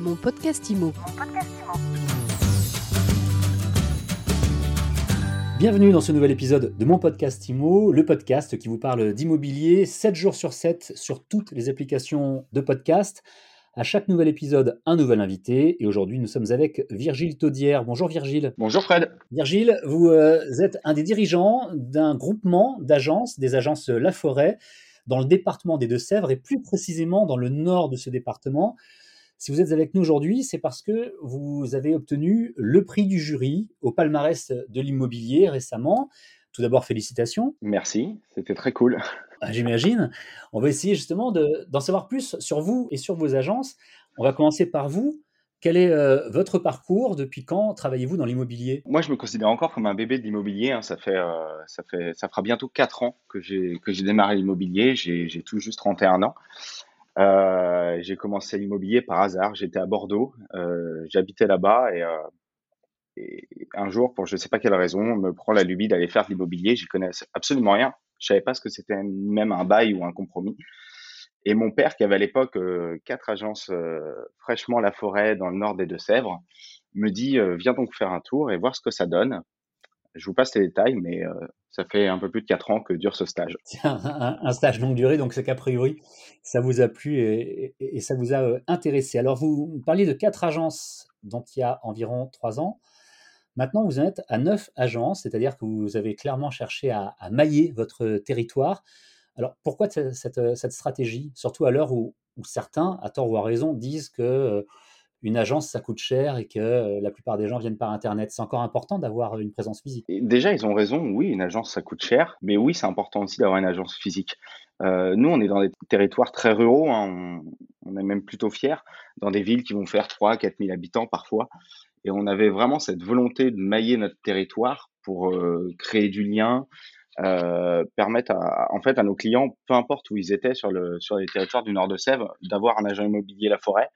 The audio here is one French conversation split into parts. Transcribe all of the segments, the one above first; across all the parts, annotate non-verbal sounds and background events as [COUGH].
Mon podcast IMO. Bienvenue dans ce nouvel épisode de mon podcast IMO, le podcast qui vous parle d'immobilier 7 jours sur 7 sur toutes les applications de podcast. À chaque nouvel épisode, un nouvel invité. Et aujourd'hui, nous sommes avec Virgile Taudière. Bonjour Virgile. Bonjour Fred. Virgile, vous euh, êtes un des dirigeants d'un groupement d'agences, des agences La Forêt, dans le département des Deux-Sèvres et plus précisément dans le nord de ce département. Si vous êtes avec nous aujourd'hui, c'est parce que vous avez obtenu le prix du jury au palmarès de l'immobilier récemment. Tout d'abord, félicitations. Merci, c'était très cool. Ah, j'imagine. On va essayer justement d'en savoir plus sur vous et sur vos agences. On va commencer par vous. Quel est euh, votre parcours? Depuis quand travaillez-vous dans l'immobilier? Moi, je me considère encore comme un bébé de l'immobilier. Hein. Ça, fait, euh, ça, fait, ça fera bientôt 4 ans que j'ai démarré l'immobilier. J'ai tout juste 31 ans. Euh, j'ai commencé l'immobilier par hasard. J'étais à Bordeaux, euh, j'habitais là-bas et, euh, et, un jour, pour je ne sais pas quelle raison, on me prend la lubie d'aller faire de l'immobilier. J'y connais absolument rien. Je savais pas ce que c'était même un bail ou un compromis. Et mon père, qui avait à l'époque euh, quatre agences euh, fraîchement la forêt dans le nord des Deux-Sèvres, me dit viens donc faire un tour et voir ce que ça donne. Je vous passe les détails, mais euh, ça fait un peu plus de 4 ans que dure ce stage. [LAUGHS] Un, stage longue durée, donc c'est qu'a priori, ça vous a plu et, ça vous a euh, intéressé. Alors, vous parliez de quatre agences dont il y a environ 3 ans. Maintenant, vous en êtes à 9 agences, c'est-à-dire que vous avez clairement cherché à, mailler votre territoire. Alors, pourquoi cette, stratégie? Surtout à l'heure où, où, certains, à tort ou à raison, disent que euh, une agence, ça coûte cher et que euh, la plupart des gens viennent par Internet. C'est encore important d'avoir une présence physique. déjà, ils ont raison. Oui, une agence, ça coûte cher. Mais oui, c'est important aussi d'avoir une agence physique. Euh, nous, on est dans des territoires très ruraux. Hein. On, est même plutôt fiers. Dans des villes qui vont faire 3 4 000 habitants parfois. Et on avait vraiment cette volonté de mailler notre territoire pour euh, créer du lien, permettre à, en fait à nos clients, peu importe où ils étaient sur, le, sur les territoires du nord de Sèvres, d'avoir un agent immobilier La Forêt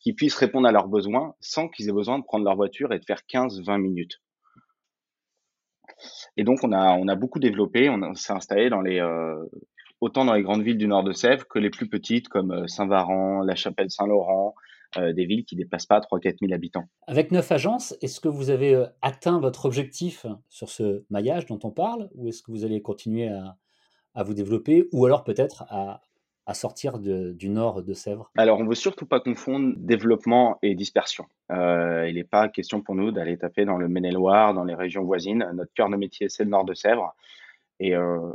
qui puissent répondre à leurs besoins sans qu'ils aient besoin de prendre leur voiture et de faire 15-20 minutes. Et donc, on a, on a beaucoup développé, on, s'est installé dans les, euh, autant dans les grandes villes du nord de Sèvres que les plus petites comme euh, Saint-Varan, La Chapelle-Saint-Laurent, euh, des villes qui ne dépassent pas 3-4 000 habitants. Avec neuf agences, est-ce que vous avez atteint votre objectif sur ce maillage dont on parle ou est-ce que vous allez continuer à, à vous développer ou alors peut-être à, à sortir du nord de Sèvres Alors, on ne veut surtout pas confondre développement et dispersion. Euh, il n'est pas question pour nous d'aller taper dans le Maine-et-Loire, dans les régions voisines. Notre cœur de métier, c'est le nord de Sèvres. Et euh,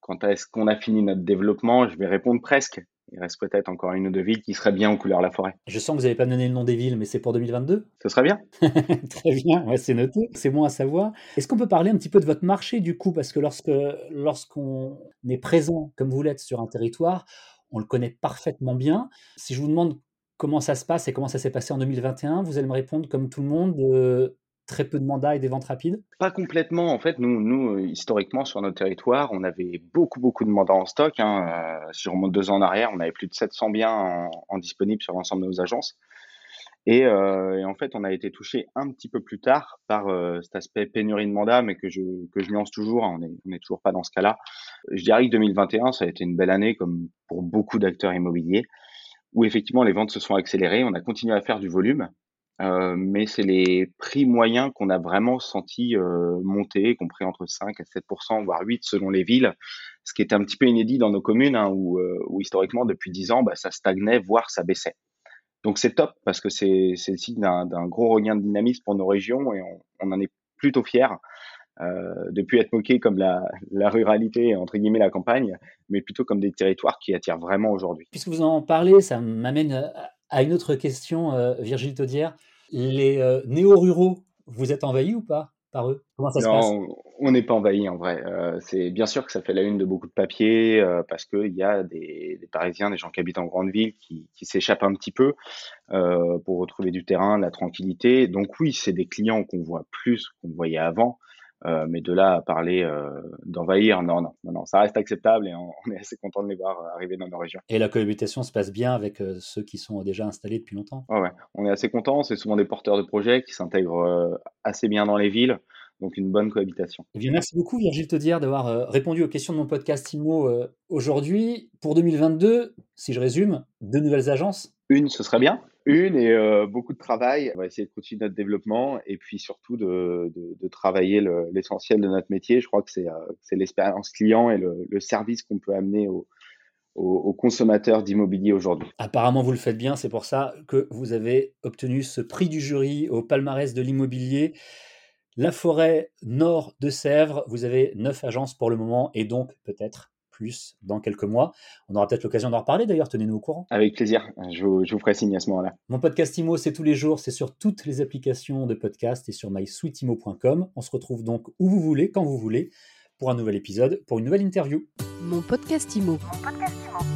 quant à est-ce qu'on a fini notre développement, je vais répondre presque. Il reste peut-être encore une ou deux villes qui seraient bien aux couleurs la forêt. Je sens que vous n'avez pas donné le nom des villes, mais c'est pour 2022 Ce serait bien. [LAUGHS] Très bien, ouais, c'est noté. C'est bon à savoir. Est-ce qu'on peut parler un petit peu de votre marché du coup? Parce que lorsque lorsqu'on est présent, comme vous l'êtes, sur un territoire, on le connaît parfaitement bien. Si je vous demande comment ça se passe et comment ça s'est passé en 2021, vous allez me répondre comme tout le monde, euh, très peu de mandats et des ventes rapides Pas complètement. En fait, nous, nous historiquement, sur notre territoire, on avait beaucoup, beaucoup de mandats en stock. Hein. Euh, deux ans en arrière, on avait plus de 700 biens en, disponibles sur l'ensemble de nos agences. Et, euh, et, en fait, on a été touché un petit peu plus tard par euh, cet aspect pénurie de mandat, mais que je, que je nuance toujours. Hein, on n'est toujours pas dans ce cas-là. Je dirais que 2021, ça a été une belle année, comme pour beaucoup d'acteurs immobiliers, où effectivement les ventes se sont accélérées. On a continué à faire du volume, euh, mais c'est les prix moyens qu'on a vraiment senti euh, monter, compris entre 5 à 7% voire 8 selon les villes, ce qui était un petit peu inédit dans nos communes, hein, où, euh, où, historiquement, depuis 10 ans, bah, ça stagnait, voire ça baissait. Donc c'est top parce que c'est le signe d'un gros regain de dynamisme pour nos régions et on, on en est plutôt fiers. Euh, depuis être moqué comme la, la, ruralité, entre guillemets la campagne, mais plutôt comme des territoires qui attirent vraiment aujourd'hui. Puisque vous en parlez, ça m'amène à une autre question, euh, Virgile Taudière. Les euh, néo-ruraux, vous êtes envahis ou pas par eux? Comment ça non, se passe? on n'est pas envahi en vrai. Euh, c'est bien sûr que ça fait la une de beaucoup de papiers euh, parce qu'il y a des, des, Parisiens, des gens qui habitent en grande ville qui, qui s'échappent un petit peu pour retrouver du terrain, de la tranquillité. Donc oui, c'est des clients qu'on voit plus qu'on voyait avant. Euh, mais de là à parler euh, d'envahir, non, non, non, non, ça reste acceptable et on, [LAUGHS] on, est assez content de les voir arriver dans nos régions. Et la cohabitation se passe bien avec euh, ceux qui sont déjà installés depuis longtemps? Ouais, ouais, on est assez content. C'est souvent des porteurs de projets qui s'intègrent assez bien dans les villes. Donc une bonne cohabitation. Eh bien, merci beaucoup Virgile Taudière d'avoir répondu aux questions de mon podcast IMO aujourd'hui. Pour 2022, si je résume, deux nouvelles agences Une, ce serait bien. Une et euh, beaucoup de travail. On va essayer de continuer notre développement et puis surtout de, travailler l'essentiel de notre métier. Je crois que c'est euh, l'expérience client et le, service qu'on peut amener aux, aux, consommateurs d'immobilier aujourd'hui. Apparemment, vous le faites bien. C'est pour ça que vous avez obtenu ce prix du jury au palmarès de l'immobilier. La forêt nord de Sèvres, vous avez neuf agences pour le moment et donc peut-être plus dans quelques mois. On aura peut-être l'occasion d'en reparler d'ailleurs, tenez-nous au courant. Avec plaisir, je vous, ferai signe à ce moment-là. Mon podcast IMO, c'est tous les jours, c'est sur toutes les applications de podcast et sur mysweetimo.com. On se retrouve donc où vous voulez, quand vous voulez, pour un nouvel épisode, pour une nouvelle interview. Mon podcast IMO. Mon podcast IMO.